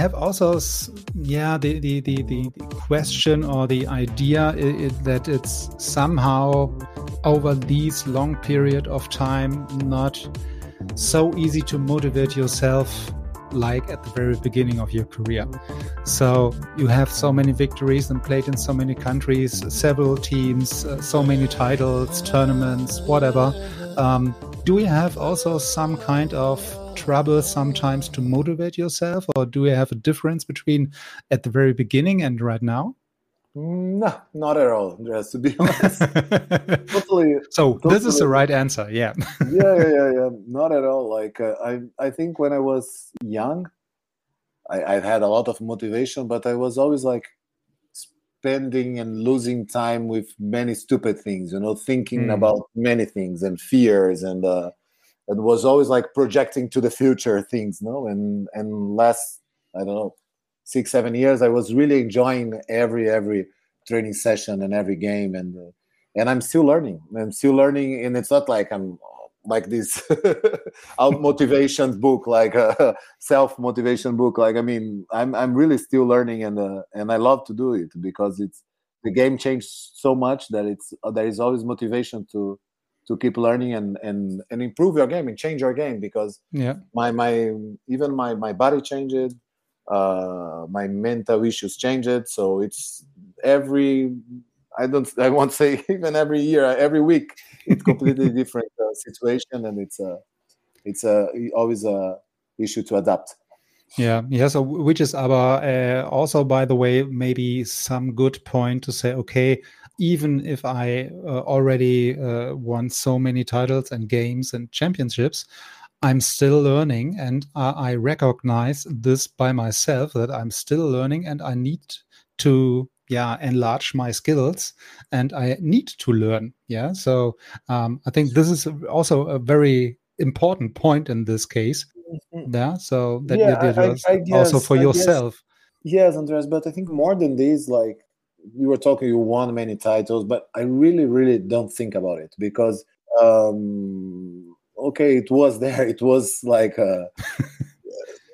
Have also, yeah, the, the, the, the question or the idea that it's somehow over these long period of time not so easy to motivate yourself like at the very beginning of your career. So you have so many victories and played in so many countries, several teams, uh, so many titles, tournaments, whatever. Um, do you have also some kind of trouble sometimes to motivate yourself, or do you have a difference between at the very beginning and right now? No, not at all, Andreas, to be honest. totally. So totally. this is the right answer. Yeah. yeah, yeah, yeah, yeah. Not at all. Like uh, I, I think when I was young, I, I had a lot of motivation, but I was always like spending and losing time with many stupid things. You know, thinking mm. about many things and fears, and uh, it was always like projecting to the future things. No, and and last, I don't know six seven years i was really enjoying every every training session and every game and uh, and i'm still learning i'm still learning and it's not like i'm like this motivation book like a self motivation book like i mean i'm i'm really still learning and uh, and i love to do it because it's the game changed so much that it's uh, there is always motivation to to keep learning and and and improve your game and change your game because yeah my my even my my body changed uh, my mental issues changed. So it's every I don't I won't say even every year, every week, it's completely different uh, situation, and it's a it's a always a issue to adapt. Yeah, yeah. So, which is aber uh, also, by the way, maybe some good point to say, okay, even if I uh, already uh, won so many titles and games and championships, I'm still learning and I recognize this by myself that I'm still learning and I need to yeah enlarge my skills and I need to learn. Yeah. So um, I think this is also a very important point in this case. Mm-hmm. yeah. So that yeah, you did I, I guess, also for I yourself. Guess, yes Andreas but I think more than this like you were talking you won many titles but I really really don't think about it because um okay, it was there. It was like uh,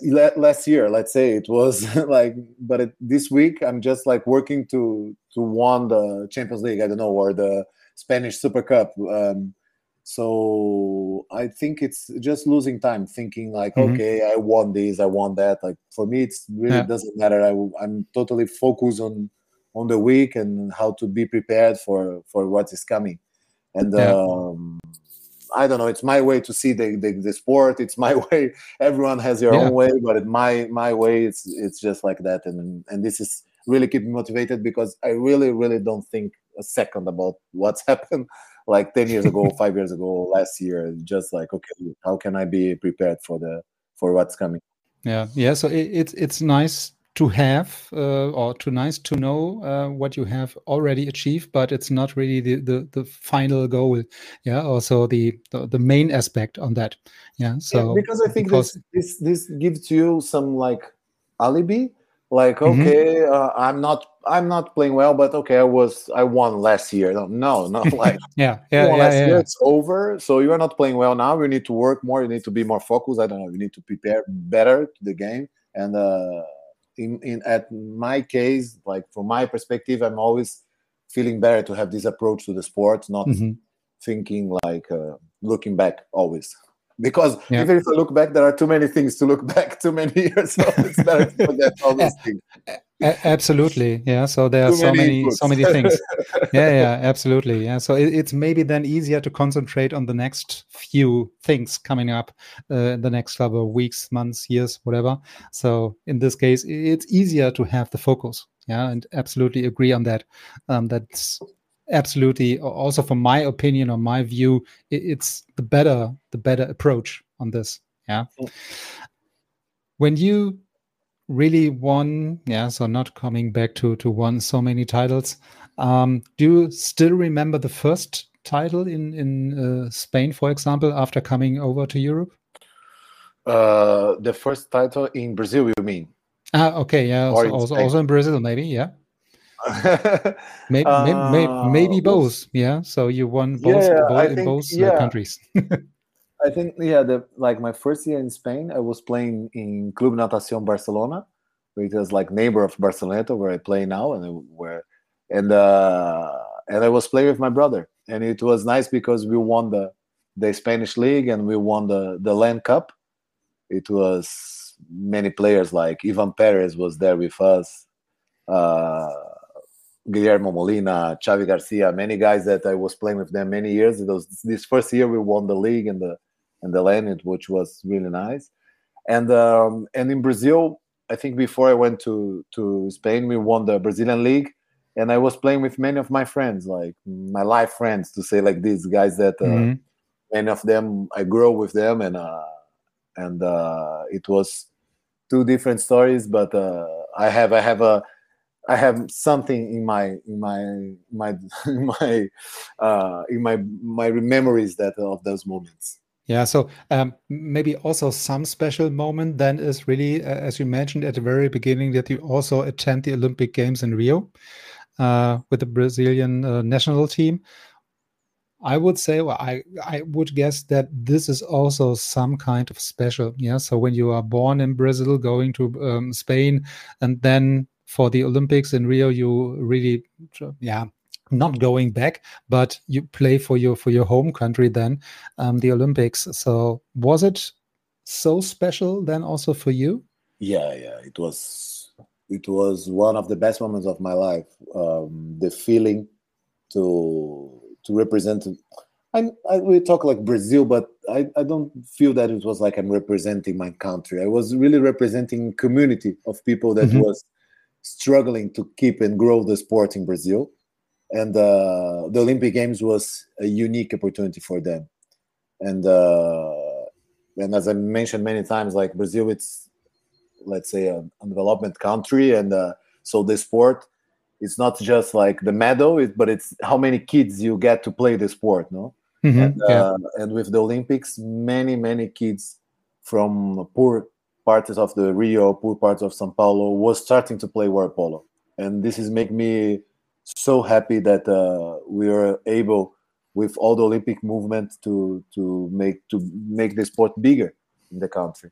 last year, let's say it was like, but it, this week I'm just like working to to won the Champions League. I don't know or the Spanish Super Cup. Um, so I think it's just losing time thinking like, mm-hmm. okay, I won this, I won that. Like for me, it really yeah. doesn't matter. I, I'm totally focused on on the week and how to be prepared for for what is coming. And yeah. um, I don't know. It's my way to see the, the, the sport. It's my way. Everyone has their yeah. own way, but it, my my way, it's it's just like that. And and this is really keep me motivated because I really really don't think a second about what's happened like 10 years ago, five years ago, last year. Just like okay, how can I be prepared for the for what's coming? Yeah, yeah. So it, it's it's nice to have uh, or too nice to know uh, what you have already achieved but it's not really the the, the final goal. Yeah also the, the, the main aspect on that. Yeah so yeah, because i think because, this, this this gives you some like alibi like mm-hmm. okay mm-hmm. uh, i'm not i'm not playing well but okay i was i won last year. No no not like yeah yeah, yeah, last yeah, year it's over so you are not playing well now. You need to work more you need to be more focused. I don't know you need to prepare better to the game and uh in, in at my case, like from my perspective, I'm always feeling better to have this approach to the sport, not mm-hmm. thinking like uh, looking back always. Because yeah. even if I look back, there are too many things to look back too many years. So it's better to forget all these things. Absolutely, yeah. So there are so many, many so many things. yeah, yeah, absolutely, yeah. So it, it's maybe then easier to concentrate on the next few things coming up, uh, the next couple of weeks, months, years, whatever. So in this case, it's easier to have the focus. Yeah, and absolutely agree on that. Um, that's absolutely also from my opinion or my view, it, it's the better the better approach on this. Yeah. When you really won, yeah, so not coming back to to won so many titles. Um, do you still remember the first title in in uh, Spain, for example, after coming over to Europe? Uh, the first title in Brazil, you mean? Ah, okay, yeah, also, also, also, in Brazil, maybe, yeah. maybe, uh, maybe, maybe, both, yeah. So you won both, yeah, both in both uh, yeah. countries. I think yeah, the like my first year in Spain, I was playing in Club Natación Barcelona, which is like neighbor of Barcelona where I play now, and where and uh, and I was playing with my brother, and it was nice because we won the the Spanish league and we won the the LEN Cup. It was many players like Ivan Perez was there with us, uh, Guillermo Molina, Xavi Garcia, many guys that I was playing with them many years. It was this first year we won the league and the and the LEN, which was really nice. And um, and in Brazil, I think before I went to to Spain, we won the Brazilian league, and I was playing with many of my friends, like my life friends, to say like these guys that uh, mm-hmm. many of them I grew with them, and uh, and uh, it was two different stories, but uh, I have I have a I have something in my in my my in my uh, in my my memories that of those moments. Yeah, so um, maybe also some special moment then is really, uh, as you mentioned at the very beginning, that you also attend the Olympic Games in Rio uh, with the Brazilian uh, national team. I would say, well, I I would guess that this is also some kind of special. Yeah, so when you are born in Brazil, going to um, Spain, and then for the Olympics in Rio, you really, yeah, not going back, but you play for your for your home country then, um, the Olympics. So was it so special then also for you? Yeah, yeah, it was. It was one of the best moments of my life. Um, the feeling to to represent. I, I we talk like Brazil, but I, I don't feel that it was like I'm representing my country. I was really representing community of people that mm-hmm. was struggling to keep and grow the sport in Brazil and uh, the Olympic Games was a unique opportunity for them. And uh, and as I mentioned many times, like Brazil, it's let's say a, a development country, and uh, so the sport it's not just like the medal, it, but it's how many kids you get to play the sport, no? Mm-hmm, and, yeah. Uh, and with the Olympics, many many kids from poor parts of the Rio, poor parts of São Paulo was starting to play water polo, and this is make me so happy that uh, we are able with all the Olympic movement to to make to make the sport bigger in the country.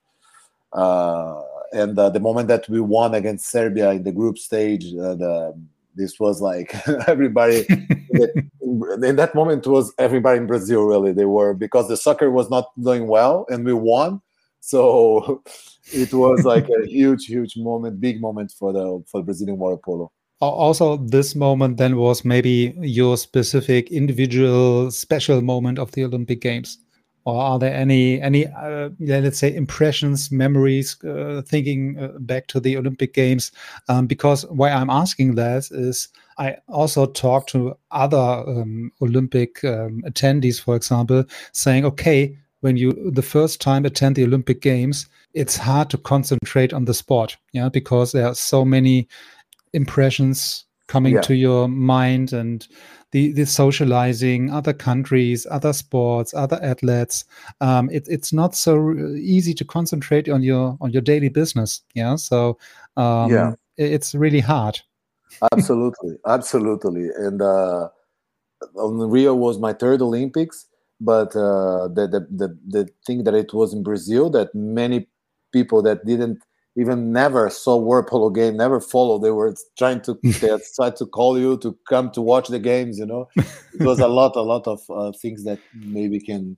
Uh, and uh, the moment that we won against Serbia in the group stage, uh, the, this was like everybody in that moment was everybody in Brazil really. They were because the soccer was not doing well and we won, so it was like a huge, huge moment, big moment for the for Brazilian water polo. Also this moment then was maybe your specific individual special moment of the olympic games. Or are there any any uh, let's say impressions memories uh, thinking uh, back to the olympic games? Um, because why i'm asking that is i also talked to other um, olympic um, attendees for example saying okay when you the first time attend the olympic games it's hard to concentrate on the sport yeah because there are so many impressions coming yeah. to your mind and the, the socializing other countries other sports other athletes. Um, it, it's not so easy to concentrate on your on your daily business yeah? So um, yeah. it's really hard. Absolutely. Absolutely. And uh, rio was my third olympics but uh, the, the, the the thing that it was in brazil that many people that didn't even never saw water polo game, never followed. They were trying to they tried to call you to come to watch the games. You know, it was a lot, a lot of uh, things that maybe can,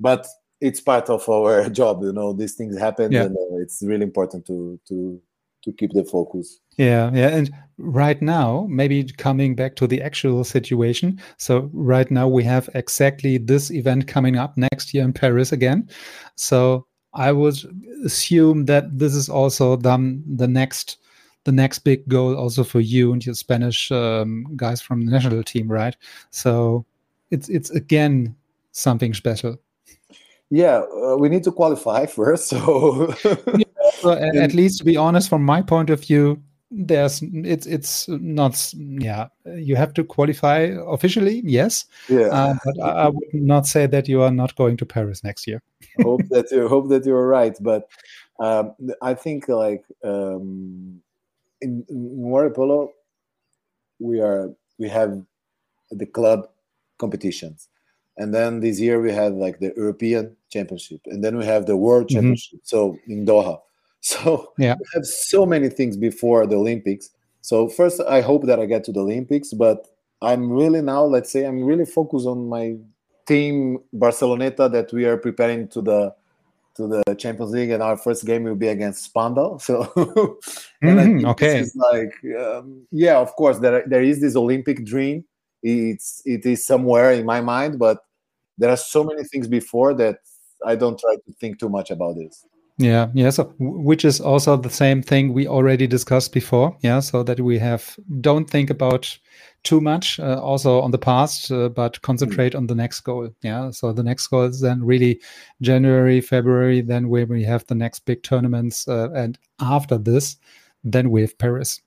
but it's part of our job. You know, these things happen, yeah. and uh, it's really important to to to keep the focus. Yeah, yeah, and right now, maybe coming back to the actual situation. So right now we have exactly this event coming up next year in Paris again. So I would assume that this is also the next the next big goal also for you and your Spanish um, guys from the national team, right? So it's it's again something special. Yeah, uh, we need to qualify first. So, yeah, so at, at least to be honest, from my point of view, there's it's it's not yeah you have to qualify officially yes yeah uh, but I, I, would not say that you are not going to paris next year hope that you hope that you're right but um, i think like um, in, in water polo we are we have the club competitions and then this year we had like the european championship and then we have the world mm-hmm. championship mm-hmm. so in doha So yeah, we have so many things before the Olympics. So first, I hope that I get to the Olympics, but I'm really now, let's say, I'm really focused on my team Barceloneta that we are preparing to the to the Champions League, and our first game will be against Spandau. So, mm, okay, is like, um, yeah, of course, there there is this Olympic dream. It's it is somewhere in my mind, but there are so many things before that I don't try to think too much about this. Yeah, yeah. So, which is also the same thing we already discussed before. Yeah, so that we have don't think about too much uh, also on the past, uh, but concentrate on the next goal. Yeah, so the next goal is then really January, February, then where we have the next big tournaments, uh, and after this, then we have Paris.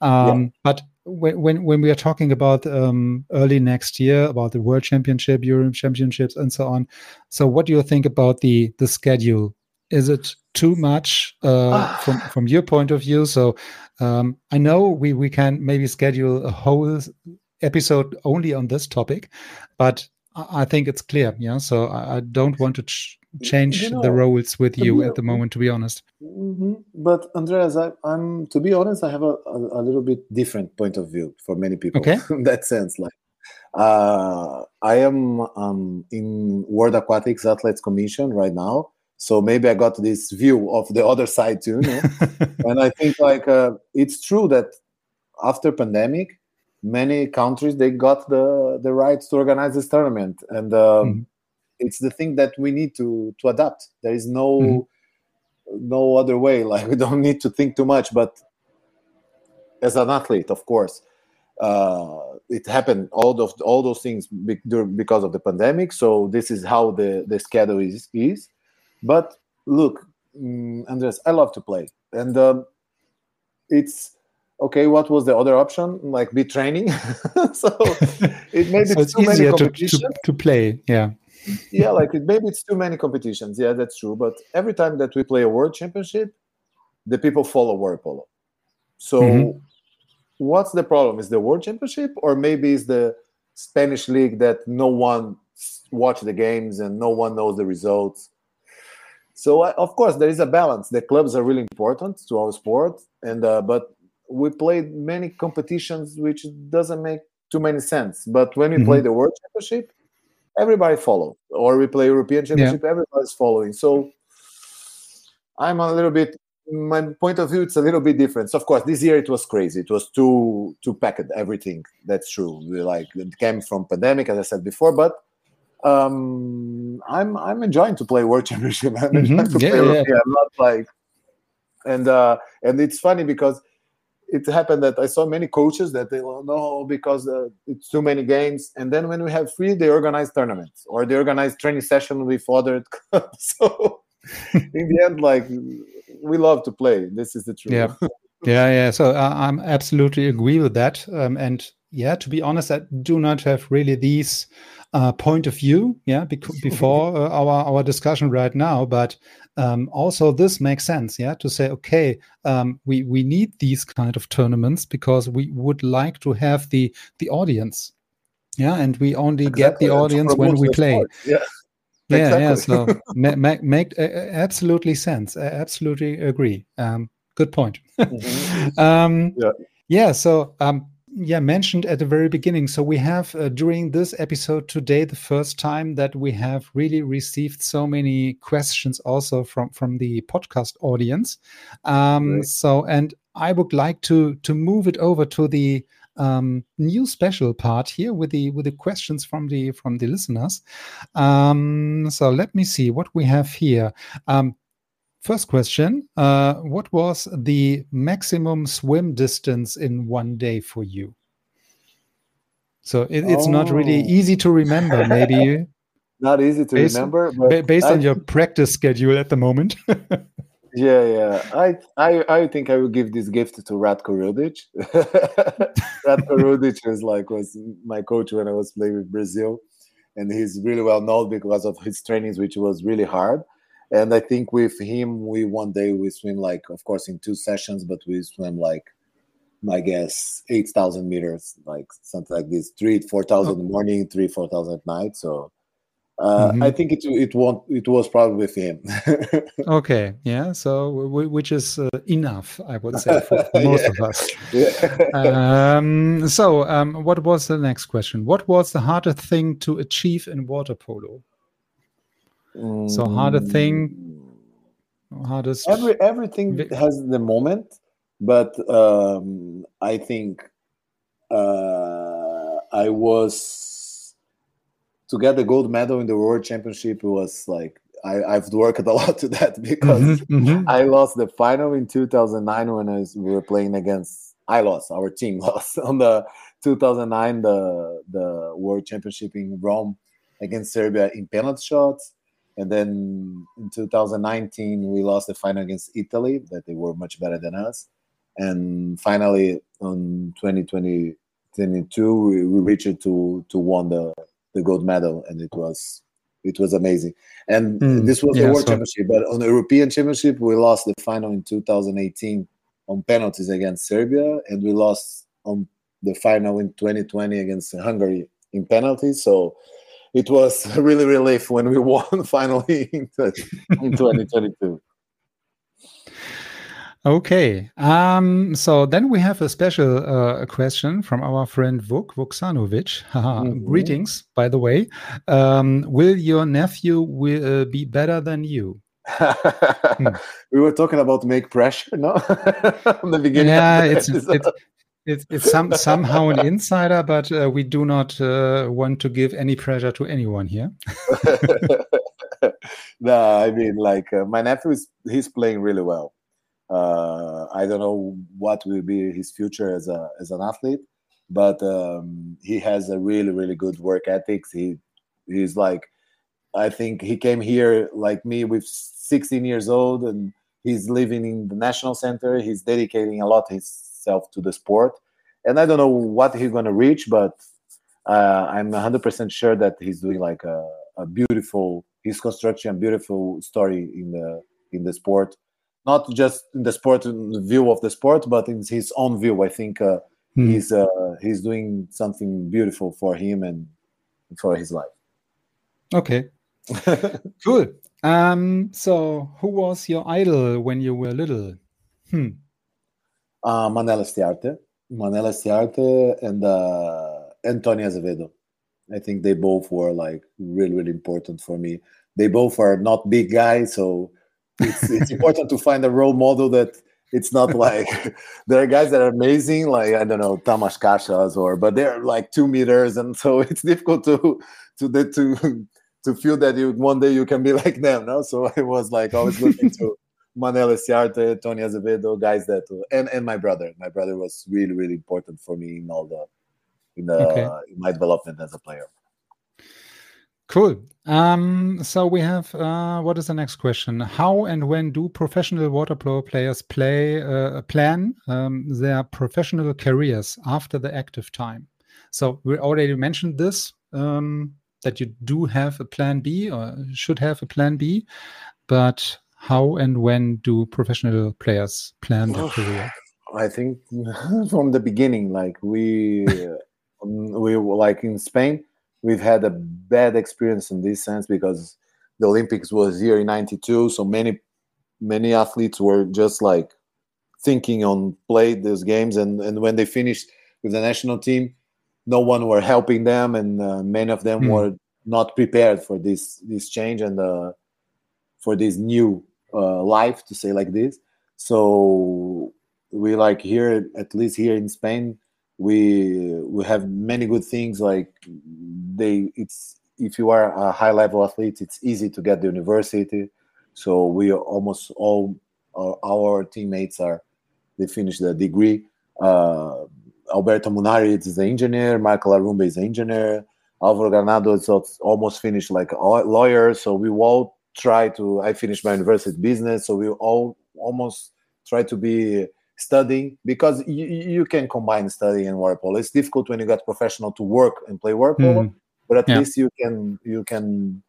Um, yeah. But when, when when we are talking about um, early next year about the World Championship, Europe Championships, and so on, so what do you think about the the schedule is it too much uh, ah. from from your point of view? So um, I know we we can maybe schedule a whole episode only on this topic, but I think it's clear. Yeah, so I, I don't want to ch change you know, the roles with you at the moment, to be honest. Mm -hmm. But Andreas, I, am to be honest, I have a, a, a, little bit different point of view for many people. Okay, in that sense, like. Uh, I am um, in World Aquatics Athletes Commission right now, so maybe i got this view of the other side too you know? and i think like uh, it's true that after pandemic many countries they got the the rights to organize this tournament and um, mm-hmm. it's the thing that we need to to adapt there is no mm-hmm. no other way like we don't need to think too much but as an athlete of course uh, it happened all those all those things because of the pandemic so this is how the the schedule is is but look, um, Andres, I love to play, and um, it's okay. What was the other option? Like be training. so it maybe so it's, easier to, to, to play. Yeah. yeah, like it, maybe it's too many competitions. Yeah, that's true. But every time that we play a world championship, the people follow water polo. So, mm-hmm. what's the problem? Is the world championship, or maybe is the Spanish league that no one watch the games and no one knows the results? So uh, of course there is a balance. The clubs are really important to our sport, and uh, but we played many competitions which doesn't make too many sense. But when we mm-hmm. play the World Championship, everybody follow, or we play European Championship, yeah. everybody's following. So I'm a little bit. My point of view, it's a little bit different. So of course, this year it was crazy. It was too too packed. Everything that's true. We like it came from pandemic, as I said before, but um, I'm I'm enjoying to play World Championship. I'm mm-hmm. yeah, yeah. I'm not like, and uh, and it's funny because it happened that I saw many coaches that they will no because uh, it's too many games, and then when we have free, they organize tournaments or they organize training session with other. so in the end, like we love to play. This is the truth. Yeah, yeah, yeah. So uh, I'm absolutely agree with that. Um, and yeah, to be honest, I do not have really these uh, point of view, yeah, before uh, our our discussion right now. But um, also this makes sense, yeah, to say, okay, um, we we need these kind of tournaments because we would like to have the the audience, yeah, and we only exactly. get the audience when we play. Sport. Yeah. Yeah, exactly. yeah. So make make, make uh, absolutely sense. I absolutely agree. Um, good point. mm-hmm. um, yeah. Yeah. So um, yeah mentioned at the very beginning. So we have uh, during this episode today the first time that we have really received so many questions also from from the podcast audience. Um right. so and i would like to to move it over to the um, new special part here with the with the questions from the from the listeners. Um so let me see what we have here. Um first question uh, What was the maximum swim distance in one day for you? So it, it's oh. not really oh. easy to remember, maybe. not easy to based, remember. based I, on your practice schedule at the moment. yeah, yeah. I, I, I think I will give this gift to Ratko Rudic. Ratko Rudic is like was my coach when I was playing with Brazil, and he's really well known because of his trainings, which was really hard. And I think with him, we one day we swim like, of course, in two sessions, but we swim like I guess eight thousand meters, like something like this, three four thousand in the morning, three four thousand at night. So uh, mm-hmm. I think it it won't it was probably with him. okay, yeah. So which is uh, enough, I would say, for most of us. Yeah. Um, so um, what was the next question? What was the hardest thing to achieve in water polo? Mm. So hardest thing, hardest. Every everything has the moment but um, I think uh, I was to get the gold medal in the World Championship it was like I, have worked a lot to that because mm-hmm, mm-hmm. I lost the final in 2009 when I was, we were playing against. I lost. Our team lost on the 2009 the the World Championship in Rome against Serbia in penalty shots. And then in 2019, we lost the final against Italy, that they were much better than us. And finally on 2022 we, we reached to to won the the gold medal and it was it was amazing. And mm, this was yeah, the world so. championship but on the european championship we lost the final in 2018 on penalties against serbia and we lost on the final in 2020 against hungary in penalties. So it was really relief when we won finally in, in 2022 Okay. Um, so then we have a special uh, question from our friend Vuk Vuksanovic. mm-hmm. Greetings, by the way. Um, will your nephew will, uh, be better than you? hmm. We were talking about make pressure, no? From the beginning. Yeah, it's, it's, it's, it's some, somehow an insider, but uh, we do not uh, want to give any pressure to anyone here. no, I mean, like uh, my nephew is he's playing really well uh, I don't know what will be his future as a as an athlete, but um, he has a really really good work ethics. He he's like, I think he came here like me with 16 years old, and he's living in the national center. He's dedicating a lot himself to the sport, and I don't know what he's gonna reach, but uh, I'm 100% sure that he's doing like a, a beautiful he's constructing a beautiful story in the in the sport not just in the sport in the view of the sport, but in his own view. I think uh, mm. he's uh, he's doing something beautiful for him and for his life. Okay, cool. Um, so, who was your idol when you were little? Hmm. Uh, Manela Estiarte, Manela Estiarte, and uh, Antonio Azevedo. I think they both were like really, really important for me. They both are not big guys, so it's, it's important to find a role model that it's not like there are guys that are amazing, like I don't know Tamas Kasas or, but they're like two meters, and so it's difficult to to to to feel that you one day you can be like them. No, so I was like always looking to Manel Estiarte, Tony Azevedo, guys that and and my brother. My brother was really really important for me in all the in the okay. in my development as a player. Cool. Um, so we have uh, what is the next question? How and when do professional water polo players play uh, plan um, their professional careers after the active time? So we already mentioned this um, that you do have a plan B or should have a plan B, but how and when do professional players plan their career? I think from the beginning, like we we like in Spain we've had a bad experience in this sense because the Olympics was here in 92 so many many athletes were just like thinking on play these games and and when they finished with the national team no one were helping them and uh, many of them mm. were not prepared for this this change and uh, for this new uh, life to say like this so we like here at least here in spain we we have many good things like they it's if you are a high level athlete it's easy to get the university So we almost all our, our teammates are they finish the degree. Uh, Alberto Munarriz is the engineer. Marc Larumbe is the engineer. Alvaro Granado is almost finished like a lawyer. So we all try to. I finished my university business, so we all almost try to be studying because you, you can combine study and water polo. It's difficult when you get professional to work and play polo, mm. but at yeah. least you can you can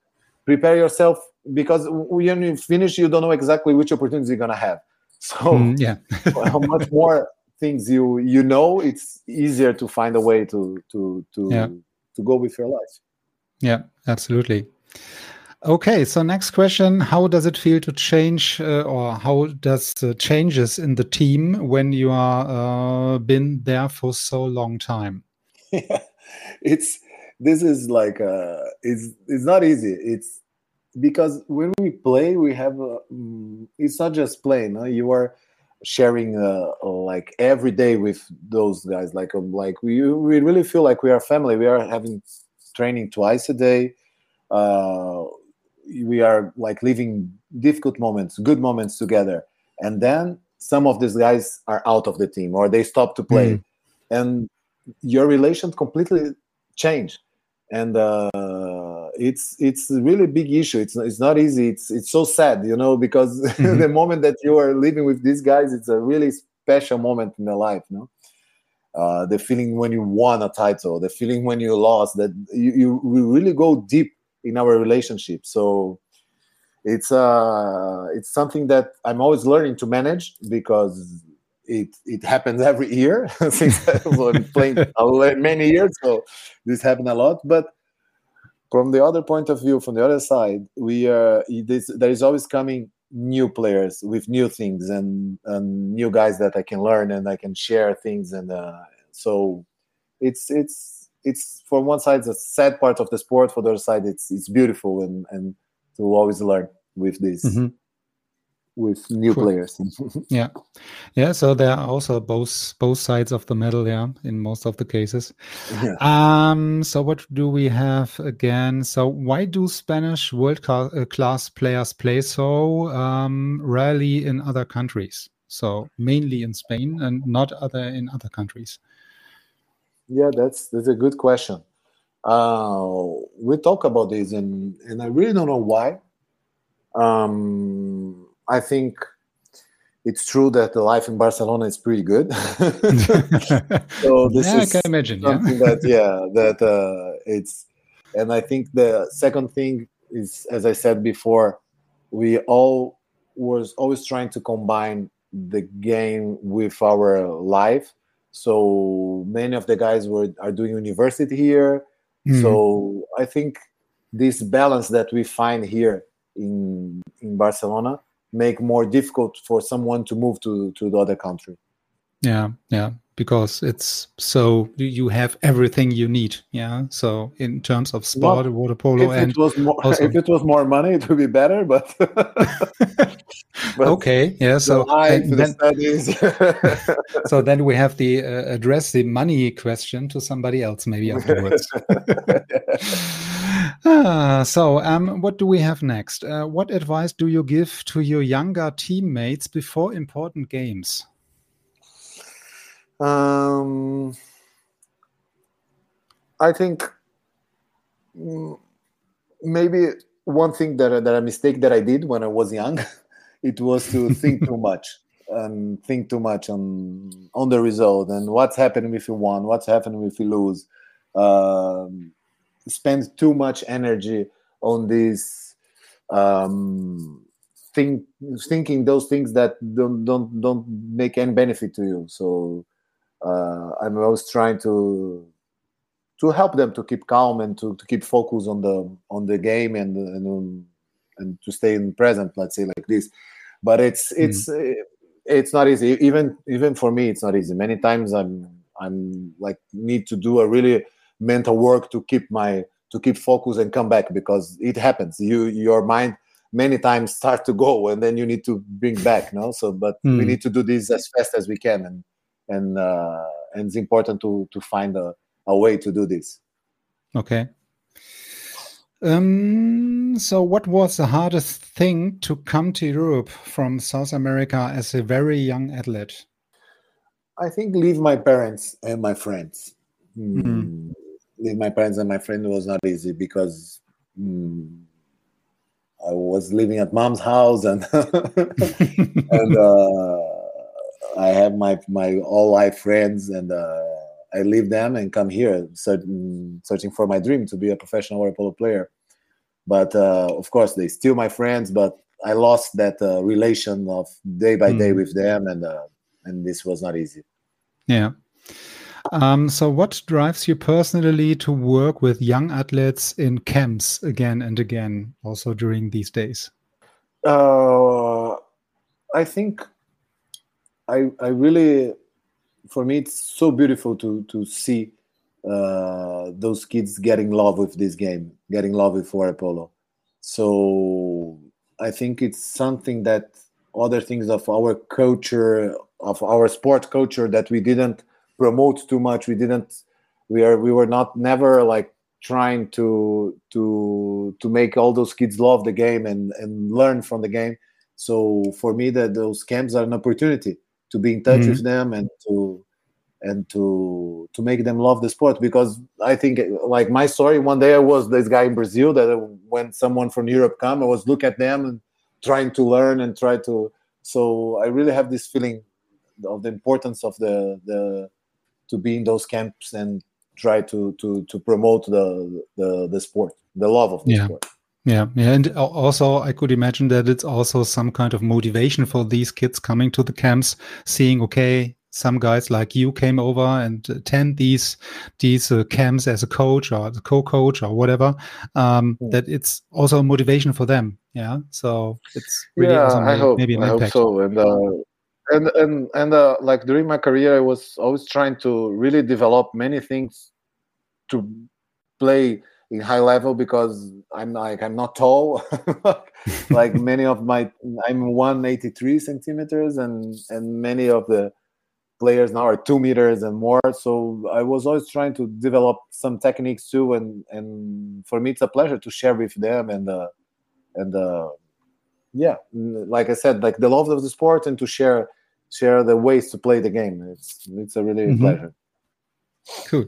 prepare yourself because when you finish, you don't know exactly which opportunities you're gonna have. So mm, yeah, how much more things you you know, it's easier to find a way to to to yeah. to go with your life. Yeah, absolutely. Okay, so next question: How does it feel to change, uh, or how does uh, changes in the team when you are uh, been there for so long time? Yeah, it's this is like uh, it's it's not easy. It's because when we play, we have a, mm, it's not just playing. No? You are sharing uh, like every day with those guys. Like um, like we we really feel like we are family. We are having training twice a day. Uh, we are like living difficult moments, good moments together, and then some of these guys are out of the team or they stop to play, mm. and your relations completely change, and uh, it's it's a really big issue. It's it's not easy. It's it's so sad, you know, because mm-hmm. the moment that you are living with these guys, it's a really special moment in their life, you know. Uh, the feeling when you won a title, the feeling when you lost, that you, you we really go deep in our relationship. So it's uh it's something that I'm always learning to manage because it it happens every year since I've playing many years. So this happened a lot. But from the other point of view, from the other side, we are this, there is always coming new players with new things and, and new guys that I can learn and I can share things and uh, so it's it's it's for one side the sad part of the sport. For the other side it's it's beautiful and and to always learn with this mm-hmm. with new cool. players. Yeah. Yeah so there are also both both sides of the medal yeah in most of the cases. Yeah. um so what do we have again? So why do spanish world uh, class players play so um rarely in other countries? So mainly in spain and not other in other countries yeah, that's that's a good question. Uh, we talk about this, and and I really don't know why. Um, I think it's true that the life in Barcelona is pretty good. so this yeah, is I can imagine. Something yeah. that yeah, that uh, it's, and I think the second thing is, as I said before, we all was always trying to combine the game with our life so many of the guys were are doing university here. Mm-hmm. So I think this balance that we find here in in Barcelona make more difficult for someone to move to to the other country. Yeah, yeah, because it's so you have everything you need. Yeah. So in terms of sport, well, water polo, if and it was more, also... if it was more money, it would be better. But, but okay, yeah. So then, then so then we have the uh, address the money question to somebody else maybe afterwards. ah, so um, what do we have next? Uh, what advice do you give to your younger teammates before important games? Um, I think mm, maybe one thing that that a mistake that I did when I was young, it was to think too much and think too much on on the result and what's happening if you won, what's happening if you lose. Um, spend too much energy on this um, think thinking those things that don't don't don't make any benefit to you. So I'm always trying to to help them to keep calm and to, to keep focus on the on the game and and um, and to stay in present. Let's say like this, but it's mm-hmm. it's mm-hmm. it's not easy. Even even for me, it's not easy. Many times I'm I'm like need to do a really mental work to keep my to keep focus and come back because it happens. You your mind many times start to go and then you need to bring back. No, so but mm. we need to do this as fast as we can and and uh, and it's important to to find a, a way to do this okay Um, so, what was the hardest thing to come to Europe from South America as a very young athlete? I think leave my parents and my friends. Mhm. Mm, Leave my parents and my friend was not easy because mm, I was living at mom's house and and uh, I have my my all life friends and uh, I leave them and come here searching searching for my dream to be a professional water polo player. But uh, of course, they still my friends, but I lost that uh, relation of day by day Mm. with them, and uh, and this was not easy. Yeah. Um, so, what drives you personally to work with young athletes in camps again and again, also during these days? Uh, I think I I really for me it's so beautiful to to see uh, those kids getting love with this game, getting love with water polo. So I think it's something that other things of our culture of our sport culture that we didn't promote too much. We didn't. We are. We were not never like trying to to to make all those kids love the game and and learn from the game. So for me, that those camps are an opportunity to be in touch Mhm. with them and to and to to make them love the sport because I think like my story one day I was this guy in Brazil that when someone from Europe come I was look at them and trying to learn and try to so I really have this feeling of the importance of the the to be in those camps and try to to to promote the the the sport the love of the Yeah. sport Yeah, yeah, and also I could imagine that it's also some kind of motivation for these kids coming to the camps, seeing okay, some guys like you came over and attend these these uh, camps as a coach or the co-coach or whatever. Um, Mm. That it's also a motivation for them. Yeah, so it's really yeah also i hope maybe an i hope so and uh and and and uh, like during my career i was always trying to really develop many things to play in high level because i'm like i'm not tall. Like many of my i'm 183 centimeters and and many of the players now are two meters and more. So i was always trying to develop some techniques too and and for me it's a pleasure to share with them and uh and uh yeah like i said like the love of the sport and to share share the ways to play the game. It's it's a really Mhm. pleasure Cool.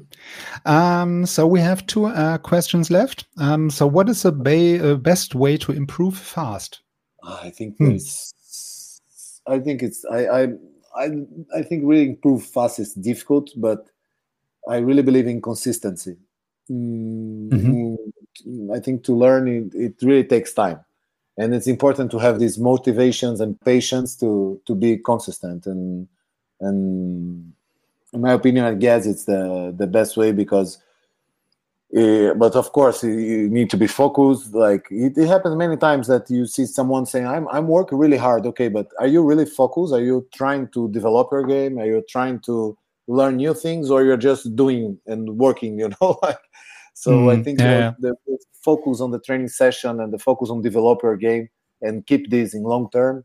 Um, so we have two uh, questions left. Um, so what is the ba- uh, best way to improve fast? I think Hmm. there's. I think it's. I. I. I. I think really improve fast is difficult, but I really believe in consistency. Mm, Mhm. mm, I think to learn it, it really takes time, and it's important to have these motivations and patience to to be consistent. And and in my opinion, I guess it's the the best way because uh, but of course you- need to be focused. Like it, it happens many times that you see someone saying i'm i'm working really hard. Okay but are you really focused? Are you trying to develop your game? Are you trying to learn new things or you're just doing and working you know like so i Mm, think yeah, the, the focus on the training session and the focus on develop your game and keep this in long term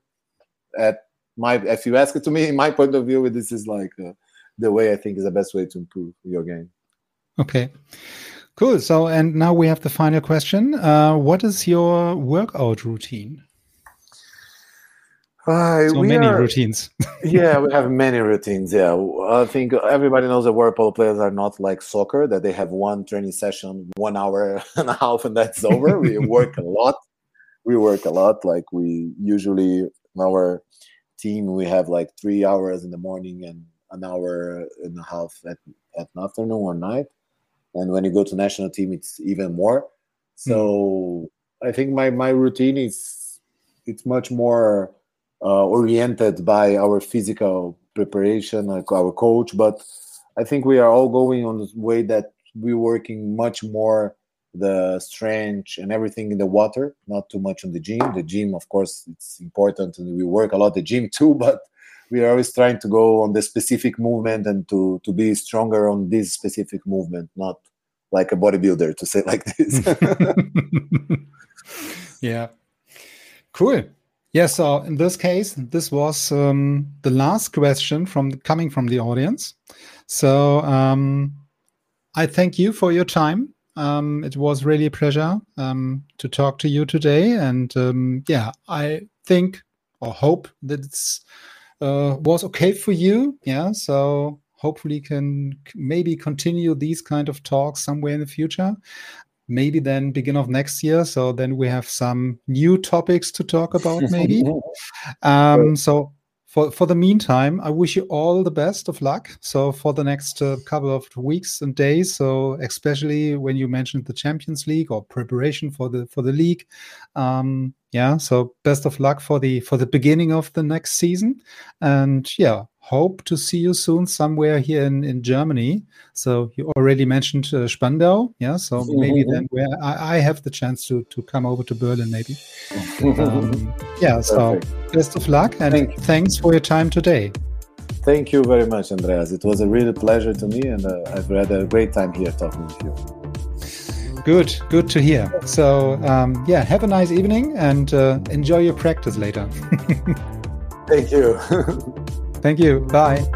at my if you ask it to me in my point of view this is like uh, the way i think is the best way to improve your game Okay. Cool. So, and now we have the final question. Uh, what is your workout routine? Uh, So many are- routines. yeah, we have many routines. Yeah, I think everybody knows that water polo players are not like soccer that they have one training session, one hour and a half, and that's over. we work a lot. We work a lot. Like we usually in our team, we have like three hours in the morning and an hour and a half at at afternoon or night. And when you go to national team, it's even more. So I think my my routine is it's much more uh, oriented by our physical preparation, like our coach. But I think we are all going on the way that we're working much more the strength and everything in the water, not too much on the gym. The gym, of course, it's important, and we work a lot the gym too. But we are always trying to go on the specific movement and to to be stronger on this specific movement, not like a bodybuilder to say like this. yeah. Cool. Yeah. So in this case, this was um, the last question from coming from the audience. So um, I thank you for your time Um, it was really a pleasure um, to talk to you today. And um, yeah, I think or hope that it's uh, was okay for you. Yeah. So hopefully can maybe continue these kind of talks somewhere in the future maybe then begin of next year so then we have some new topics to talk about maybe um, so for for the meantime i wish you all the best of luck. So for the next uh, couple of weeks and days so especially when you mentioned the champions league or preparation for the for the league um, yeah so best of luck for the for the beginning of the next season. And yeah hope to see you soon somewhere here in, in Germany. So you already mentioned uh, Spandau, yeah. So mm-hmm. maybe then where I, I, have the chance to to come over to Berlin, maybe. um, yeah. So best of luck and Thank thanks for your time today. Thank you very much, Andreas. It was a real pleasure to me, and uh, I've had a great time here talking with you. Good, good to hear. So, um, yeah, have a nice evening and uh, enjoy your practice later. Thank you. Thank you. Bye.